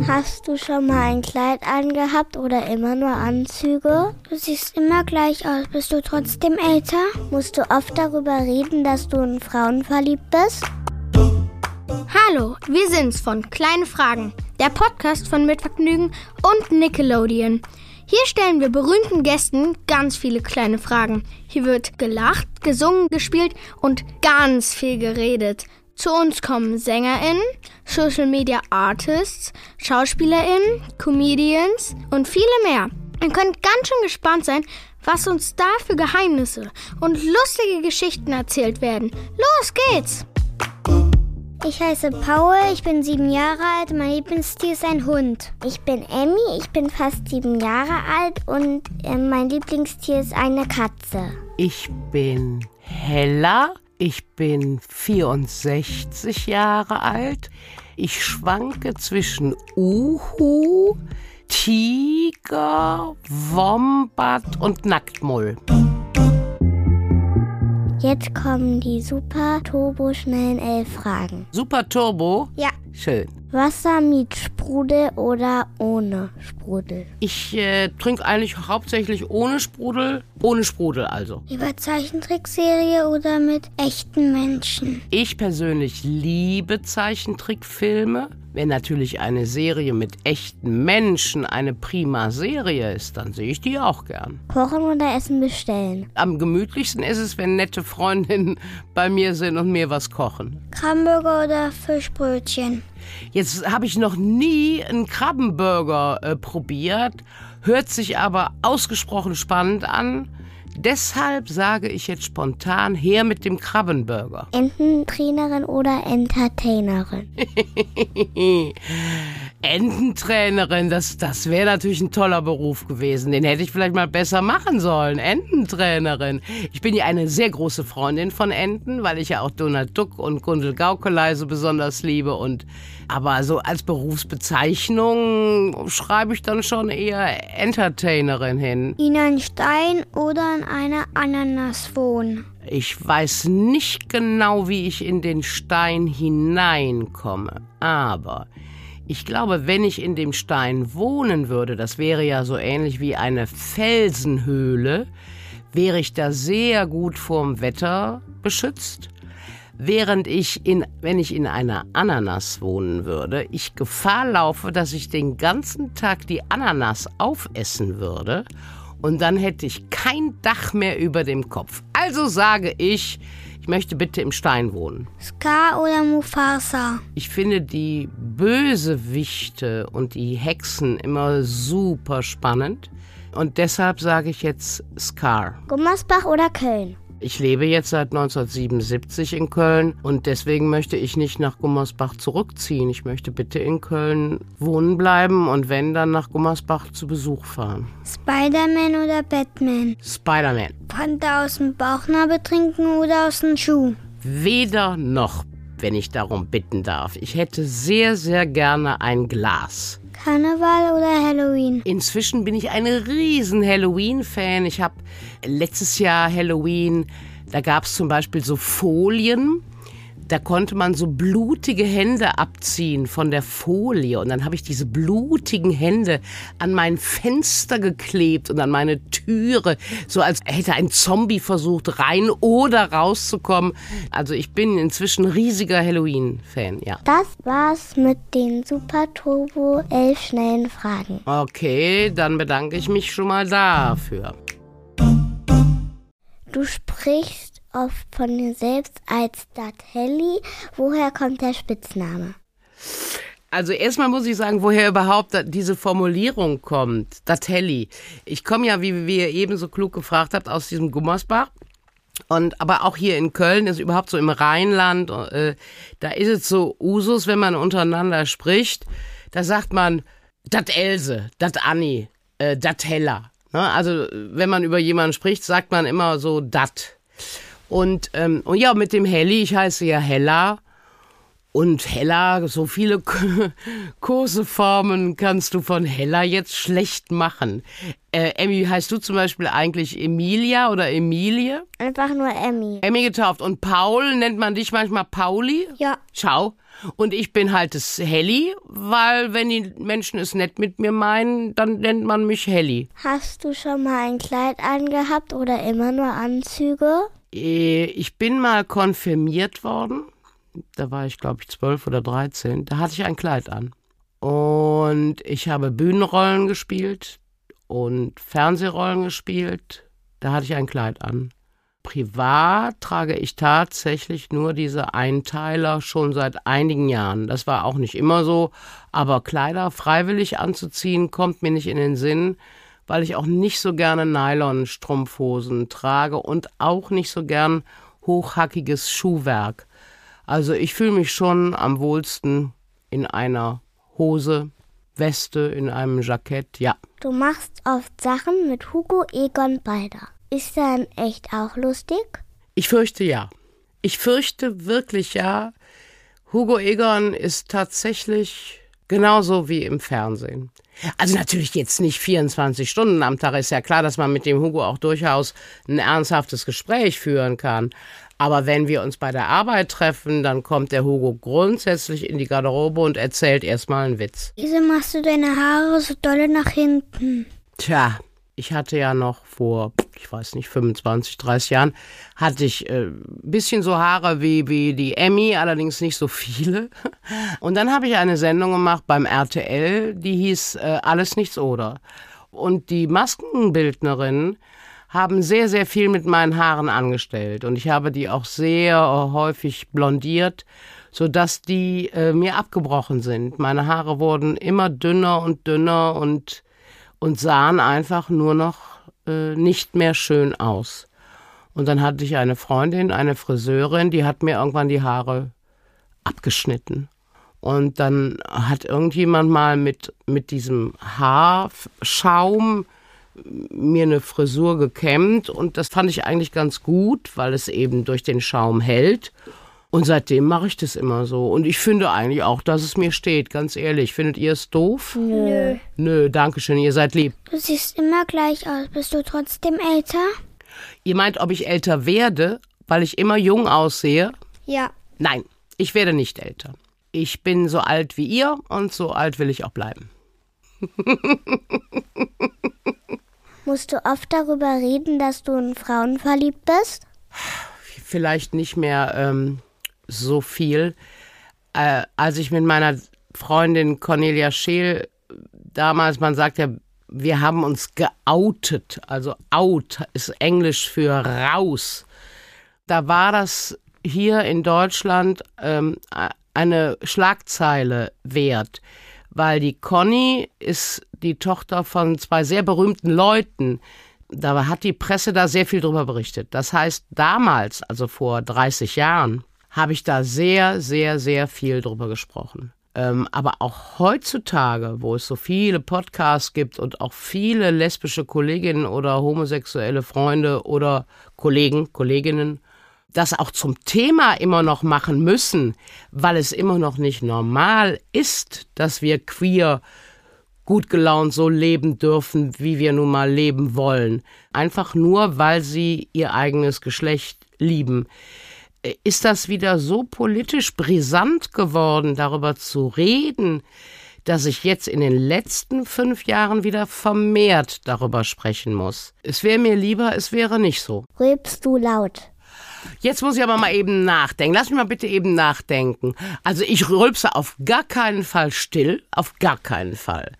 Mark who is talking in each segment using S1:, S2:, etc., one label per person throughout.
S1: Hast du schon mal ein Kleid angehabt oder immer nur Anzüge?
S2: Du siehst immer gleich aus. Bist du trotzdem älter?
S1: Musst du oft darüber reden, dass du in Frauen verliebt bist?
S3: Hallo, wir sind's von Kleine Fragen, der Podcast von Mitvergnügen und Nickelodeon. Hier stellen wir berühmten Gästen ganz viele kleine Fragen. Hier wird gelacht, gesungen, gespielt und ganz viel geredet. Zu uns kommen SängerInnen, Social Media Artists, SchauspielerInnen, Comedians und viele mehr. Ihr könnt ganz schön gespannt sein, was uns da für Geheimnisse und lustige Geschichten erzählt werden. Los geht's!
S2: Ich heiße Paul, ich bin sieben Jahre alt, mein Lieblingstier ist ein Hund.
S1: Ich bin Emmy, ich bin fast sieben Jahre alt und äh, mein Lieblingstier ist eine Katze.
S4: Ich bin Hella, ich bin 64 Jahre alt. Ich schwanke zwischen Uhu, Tiger, Wombat und Nacktmull.
S1: Jetzt kommen die super turbo schnellen elf Fragen.
S4: Super Turbo?
S2: Ja.
S4: Schön.
S1: Wasser mit Sprudel oder ohne Sprudel?
S4: Ich äh, trinke eigentlich hauptsächlich ohne Sprudel. Ohne Sprudel also.
S2: Lieber Zeichentrickserie oder mit echten Menschen?
S4: Ich persönlich liebe Zeichentrickfilme. Wenn natürlich eine Serie mit echten Menschen eine prima Serie ist, dann sehe ich die auch gern.
S1: Kochen oder Essen bestellen?
S4: Am gemütlichsten ist es, wenn nette Freundinnen bei mir sind und mir was kochen.
S2: Krabbenburger oder Fischbrötchen?
S4: Jetzt habe ich noch nie einen Krabbenburger äh, probiert, hört sich aber ausgesprochen spannend an. Deshalb sage ich jetzt spontan her mit dem Krabbenburger.
S1: Ententrainerin oder Entertainerin?
S4: Ententrainerin, das, das wäre natürlich ein toller Beruf gewesen. Den hätte ich vielleicht mal besser machen sollen. Ententrainerin. Ich bin ja eine sehr große Freundin von Enten, weil ich ja auch Donald Duck und Gundel Gaukelei so besonders liebe. Und aber so als Berufsbezeichnung schreibe ich dann schon eher Entertainerin hin.
S2: In einen Stein oder in eine Ananas wohnen?
S4: Ich weiß nicht genau, wie ich in den Stein hineinkomme, aber ich glaube, wenn ich in dem Stein wohnen würde, das wäre ja so ähnlich wie eine Felsenhöhle, wäre ich da sehr gut vorm Wetter beschützt. Während ich in, wenn ich in einer Ananas wohnen würde, ich Gefahr laufe, dass ich den ganzen Tag die Ananas aufessen würde und dann hätte ich kein Dach mehr über dem Kopf. Also sage ich, ich möchte bitte im Stein wohnen.
S2: Scar oder Mufasa?
S4: Ich finde die Bösewichte und die Hexen immer super spannend. Und deshalb sage ich jetzt Scar.
S1: Gummersbach oder Köln?
S4: Ich lebe jetzt seit 1977 in Köln und deswegen möchte ich nicht nach Gummersbach zurückziehen. Ich möchte bitte in Köln wohnen bleiben und wenn, dann nach Gummersbach zu Besuch fahren.
S2: Spider-Man oder Batman?
S4: Spider-Man.
S2: Fanta aus dem Bauchnabel trinken oder aus dem Schuh?
S4: Weder noch, wenn ich darum bitten darf. Ich hätte sehr, sehr gerne ein Glas.
S2: Karneval oder Halloween?
S4: Inzwischen bin ich ein riesen Halloween-Fan. Ich habe letztes Jahr Halloween, da gab es zum Beispiel so Folien. Da konnte man so blutige Hände abziehen von der Folie. Und dann habe ich diese blutigen Hände an mein Fenster geklebt und an meine Türe. So als hätte ein Zombie versucht, rein oder rauszukommen. Also ich bin inzwischen riesiger Halloween-Fan, ja.
S1: Das war's mit den Super Turbo 11 schnellen Fragen.
S4: Okay, dann bedanke ich mich schon mal dafür.
S1: Du sprichst oft von dir selbst als Datelli. Woher kommt der Spitzname?
S4: Also erstmal muss ich sagen, woher überhaupt diese Formulierung kommt, Datelli. Ich komme ja, wie, wie ihr eben so klug gefragt habt, aus diesem Gummersbach. Und aber auch hier in Köln ist überhaupt so im Rheinland, äh, da ist es so Usus, wenn man untereinander spricht, da sagt man dat Else, dat Anni, äh, dat Hella. Ne? Also wenn man über jemanden spricht, sagt man immer so dat. Und, ähm, und ja, mit dem Helli, ich heiße ja Hella. Und Hella, so viele Koseformen kannst du von Hella jetzt schlecht machen. Äh, Emmy, heißt du zum Beispiel eigentlich Emilia oder Emilie?
S1: Einfach nur Emmy.
S4: Emmy getauft. Und Paul, nennt man dich manchmal Pauli?
S2: Ja.
S4: Schau. Und ich bin halt das Helly, weil wenn die Menschen es nett mit mir meinen, dann nennt man mich Helly.
S1: Hast du schon mal ein Kleid angehabt oder immer nur Anzüge?
S4: Äh, Ich bin mal konfirmiert worden. Da war ich, glaube ich, zwölf oder dreizehn. Da hatte ich ein Kleid an. Und ich habe Bühnenrollen gespielt und Fernsehrollen gespielt. Da hatte ich ein Kleid an. Privat trage ich tatsächlich nur diese Einteiler schon seit einigen Jahren. Das war auch nicht immer so, aber Kleider freiwillig anzuziehen kommt mir nicht in den Sinn, weil ich auch nicht so gerne Nylon-Strumpfhosen trage und auch nicht so gern hochhackiges Schuhwerk. Also ich fühle mich schon am wohlsten in einer Hose, Weste, in einem Jackett, ja.
S1: Du machst oft Sachen mit Hugo Egon Balder. Ist er in echt auch lustig?
S4: Ich fürchte ja. Ich fürchte wirklich ja. Hugo Egon ist tatsächlich genauso wie im Fernsehen. Also natürlich jetzt nicht 24 Stunden am Tag. Ist ja klar, dass man mit dem Hugo auch durchaus ein ernsthaftes Gespräch führen kann. Aber wenn wir uns bei der Arbeit treffen, dann kommt der Hugo grundsätzlich in die Garderobe und erzählt erstmal einen Witz.
S2: Wieso machst du deine Haare so dolle nach hinten?
S4: Tja, ich hatte ja noch vor, ich weiß nicht, 25, 30 Jahren, hatte ich äh, ein bisschen so Haare wie, wie die Emmy, allerdings nicht so viele. Und dann habe ich eine Sendung gemacht beim RTL, die hieß äh, Alles nichts oder. Und die Maskenbildnerinnen haben sehr, sehr viel mit meinen Haaren angestellt. Und ich habe die auch sehr äh, häufig blondiert, sodass die äh, mir abgebrochen sind. Meine Haare wurden immer dünner und dünner und und sahen einfach nur noch äh, nicht mehr schön aus. Und dann hatte ich eine Freundin, eine Friseurin, die hat mir irgendwann die Haare abgeschnitten. Und dann hat irgendjemand mal mit, mit diesem Haarschaum mir eine Frisur gekämmt und das fand ich eigentlich ganz gut, weil es eben durch den Schaum hält. Und seitdem mache ich das immer so. Und ich finde eigentlich auch, dass es mir steht, ganz ehrlich. Findet ihr es doof?
S2: Nö.
S4: Nö, danke schön, ihr seid lieb.
S2: Du siehst immer gleich aus. Bist du trotzdem älter?
S4: Ihr meint, ob ich älter werde, weil ich immer jung aussehe?
S2: Ja.
S4: Nein, ich werde nicht älter. Ich bin so alt wie ihr und so alt will ich auch bleiben.
S1: Musst du oft darüber reden, dass du in Frauen verliebt bist?
S4: Vielleicht nicht mehr ähm, so viel. Äh, als ich mit meiner Freundin Cornelia Scheel damals, man sagt ja, wir haben uns geoutet. Also out ist Englisch für raus. Da war das hier in Deutschland ähm, eine Schlagzeile wert, weil die Conny ist die Tochter von zwei sehr berühmten Leuten. Da hat die Presse da sehr viel drüber berichtet. Das heißt, damals, also vor 30 Jahren, habe ich da sehr, sehr, sehr viel drüber gesprochen. Ähm, aber auch heutzutage, wo es so viele Podcasts gibt und auch viele lesbische Kolleginnen oder homosexuelle Freunde oder Kollegen, Kolleginnen, das auch zum Thema immer noch machen müssen, weil es immer noch nicht normal ist, dass wir queer gut gelaunt so leben dürfen, wie wir nun mal leben wollen. Einfach nur, weil sie ihr eigenes Geschlecht lieben. Ist das wieder so politisch brisant geworden, darüber zu reden, dass ich jetzt in den letzten fünf Jahren wieder vermehrt darüber sprechen muss. Es wäre mir lieber, es wäre nicht so.
S1: Rülpst du laut?
S4: Jetzt muss ich aber mal eben nachdenken. Lass mich mal bitte eben nachdenken. Also ich rülpse auf gar keinen Fall still, auf gar keinen Fall.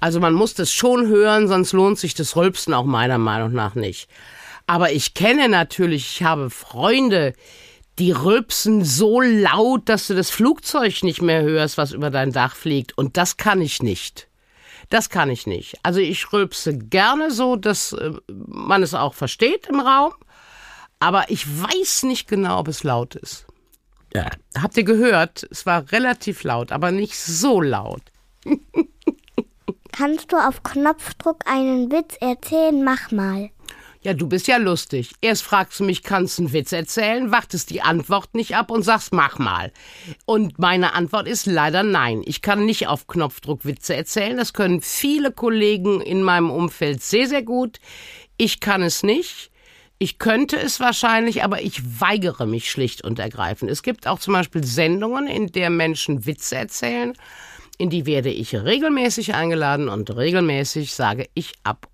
S4: Also man muss das schon hören, sonst lohnt sich das Rülpsen auch meiner Meinung nach nicht. Aber ich kenne natürlich, ich habe Freunde, die rülpsen so laut, dass du das Flugzeug nicht mehr hörst, was über dein Dach fliegt. Und das kann ich nicht. Das kann ich nicht. Also ich rülpse gerne so, dass äh, man es auch versteht im Raum. Aber ich weiß nicht genau, ob es laut ist. Ja. Habt ihr gehört? Es war relativ laut, aber nicht so laut.
S1: Kannst du auf Knopfdruck einen Witz erzählen? Mach mal.
S4: Ja, du bist ja lustig. Erst fragst du mich, kannst du einen Witz erzählen, wartest die Antwort nicht ab und sagst, mach mal. Und meine Antwort ist leider nein. Ich kann nicht auf Knopfdruck Witze erzählen. Das können viele Kollegen in meinem Umfeld sehr, sehr gut. Ich kann es nicht. Ich könnte es wahrscheinlich, aber ich weigere mich schlicht und ergreifend. Es gibt auch zum Beispiel Sendungen, in der Menschen Witze erzählen. In die werde ich regelmäßig eingeladen und regelmäßig sage ich ab.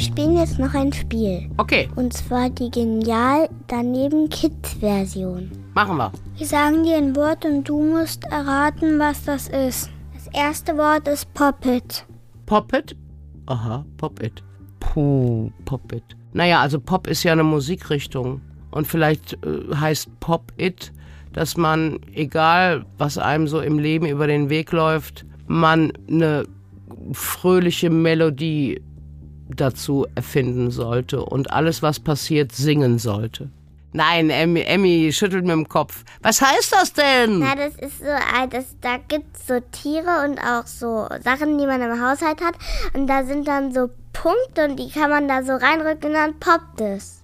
S1: Wir spielen jetzt noch ein Spiel.
S4: Okay,
S1: Und zwar die Genial daneben Kids Version.
S4: machen wir.
S2: Wir sagen dir ein Wort und du musst erraten, was das ist. Das erste Wort ist Poppet.
S4: Poppet? Aha, Pop-It. Puh, Pop-It. Naja, also Pop ist ja eine Musikrichtung. Und vielleicht äh, heißt Pop-It, dass man, egal was einem so im Leben über den Weg läuft, man eine fröhliche Melodie dazu erfinden sollte und alles, was passiert, singen sollte. Nein, Emmy, Emmy schüttelt mit dem Kopf. Was heißt das denn?
S1: Na, das ist so, ein- das, da gibt's so Tiere und auch so Sachen, die man im Haushalt hat. Und da sind dann so Punkte und die kann man da so reinrücken und dann poppt es.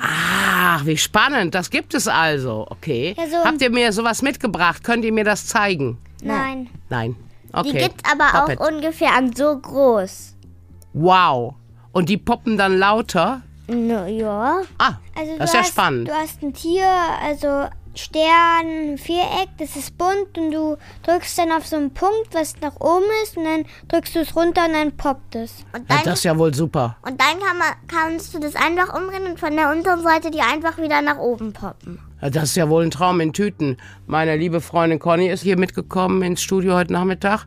S4: Ach, wie spannend. Das gibt es also. Okay.
S2: Ja, so-
S4: Habt ihr mir sowas mitgebracht? Könnt ihr mir das zeigen?
S2: Nein.
S4: Nein. Okay.
S1: Die gibt's aber
S4: Puppet.
S1: auch ungefähr an so groß.
S4: Wow. Und die poppen dann lauter?
S1: Na ja.
S4: Ah,
S2: Also
S4: das ist
S2: du
S4: ja
S2: hast,
S4: spannend.
S2: Du hast ein Tier, also Stern, Viereck, das ist bunt und du drückst dann auf so einen Punkt, was nach oben ist und dann drückst du es runter und dann poppt es.
S1: Und
S4: Ja,
S1: dann,
S4: das ist ja wohl super.
S1: und dann kann man, kannst du das einfach umdrehen und von der unteren Seite die einfach wieder nach oben poppen.
S4: Ja, Das ist ja wohl ein Traum in Tüten. Meine liebe Freundin Conny ist hier mitgekommen ins Studio heute Nachmittag.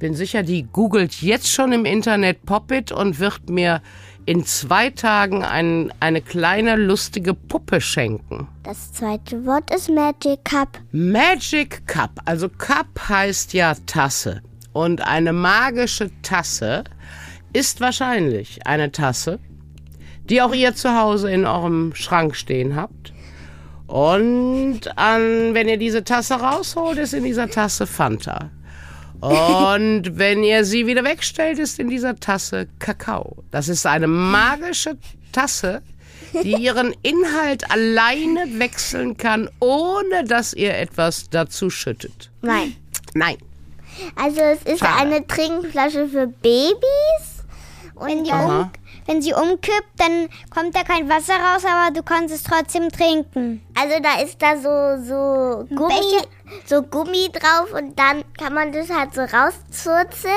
S4: Bin sicher, die googelt jetzt schon im Internet Poppit und wird mir in zwei Tagen ein, eine kleine lustige Puppe schenken.
S1: Das zweite Wort ist Magic Cup.
S4: Magic Cup. Also Cup heißt ja Tasse. Und eine magische Tasse ist wahrscheinlich eine Tasse, die auch ihr zu Hause in eurem Schrank stehen habt. Und an, wenn ihr diese Tasse rausholt, ist in dieser Tasse Fanta. Und wenn ihr sie wieder wegstellt, ist in dieser Tasse Kakao. Das ist eine magische Tasse, die ihren Inhalt alleine wechseln kann, ohne dass ihr etwas dazu schüttet.
S1: Nein.
S4: Nein.
S1: Also es ist
S4: Schade.
S1: eine Trinkflasche für Babys.
S2: Wenn, die um, wenn sie umkippt, dann kommt da kein Wasser raus, aber du kannst es trotzdem trinken.
S1: Also da ist da so, so Gummi,
S2: Becher?
S1: so Gummi drauf und dann kann man das halt so rauszurzeln.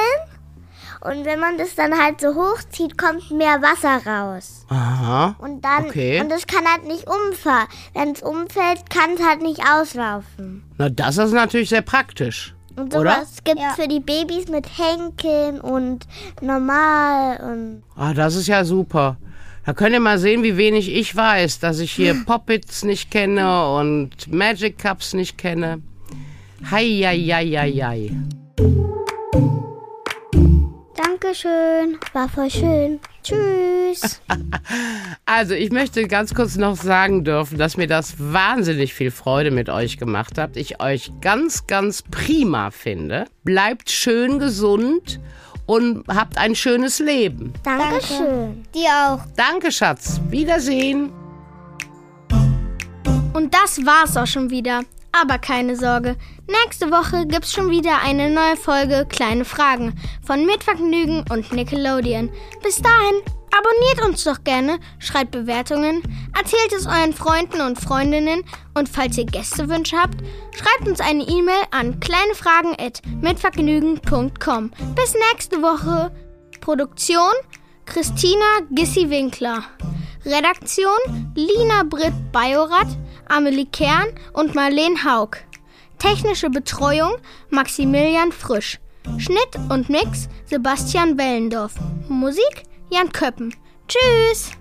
S1: Und wenn man das dann halt so hochzieht, kommt mehr Wasser raus.
S4: Aha.
S1: Und dann,
S4: Okay.
S1: und das kann halt nicht umfallen. Wenn es umfällt, kann es halt nicht auslaufen.
S4: Na, das ist natürlich sehr praktisch.
S1: Und
S4: Oder?
S1: sowas gibt's
S2: Ja.
S1: für die Babys mit Henkeln und normal und
S4: Ah, das ist ja super. Da könnt ihr mal sehen, wie wenig ich weiß, dass ich hier Poppets nicht kenne und Magic Cups nicht kenne. Hei, hei, hei, hei, hei.
S2: Dankeschön.
S1: war voll schön.
S2: Tschüss.
S4: Also, ich möchte ganz kurz noch sagen dürfen, dass mir das wahnsinnig viel Freude mit euch gemacht hat. Ich euch ganz, ganz prima finde. Bleibt schön gesund und habt ein schönes Leben.
S1: Dankeschön.
S2: Dir auch.
S4: Danke, Schatz. Wiedersehen.
S3: Und das war's auch schon wieder. Aber keine Sorge, nächste Woche gibt's schon wieder eine neue Folge Kleine Fragen von Mitvergnügen und Nickelodeon. Bis dahin, abonniert uns doch gerne, schreibt Bewertungen, erzählt es euren Freunden und Freundinnen und falls ihr Gästewünsche habt, schreibt uns eine E-Mail an kleinefragen@mitvergnügen.com. Bis nächste Woche. Produktion Christina Gissi-Winkler. Redaktion Lina Britt Bajorat, Amelie Kern und Marleen Haug. Technische Betreuung Maximilian Frisch. Schnitt und Mix Sebastian Wellendorf. Musik Jan Köppen. Tschüss!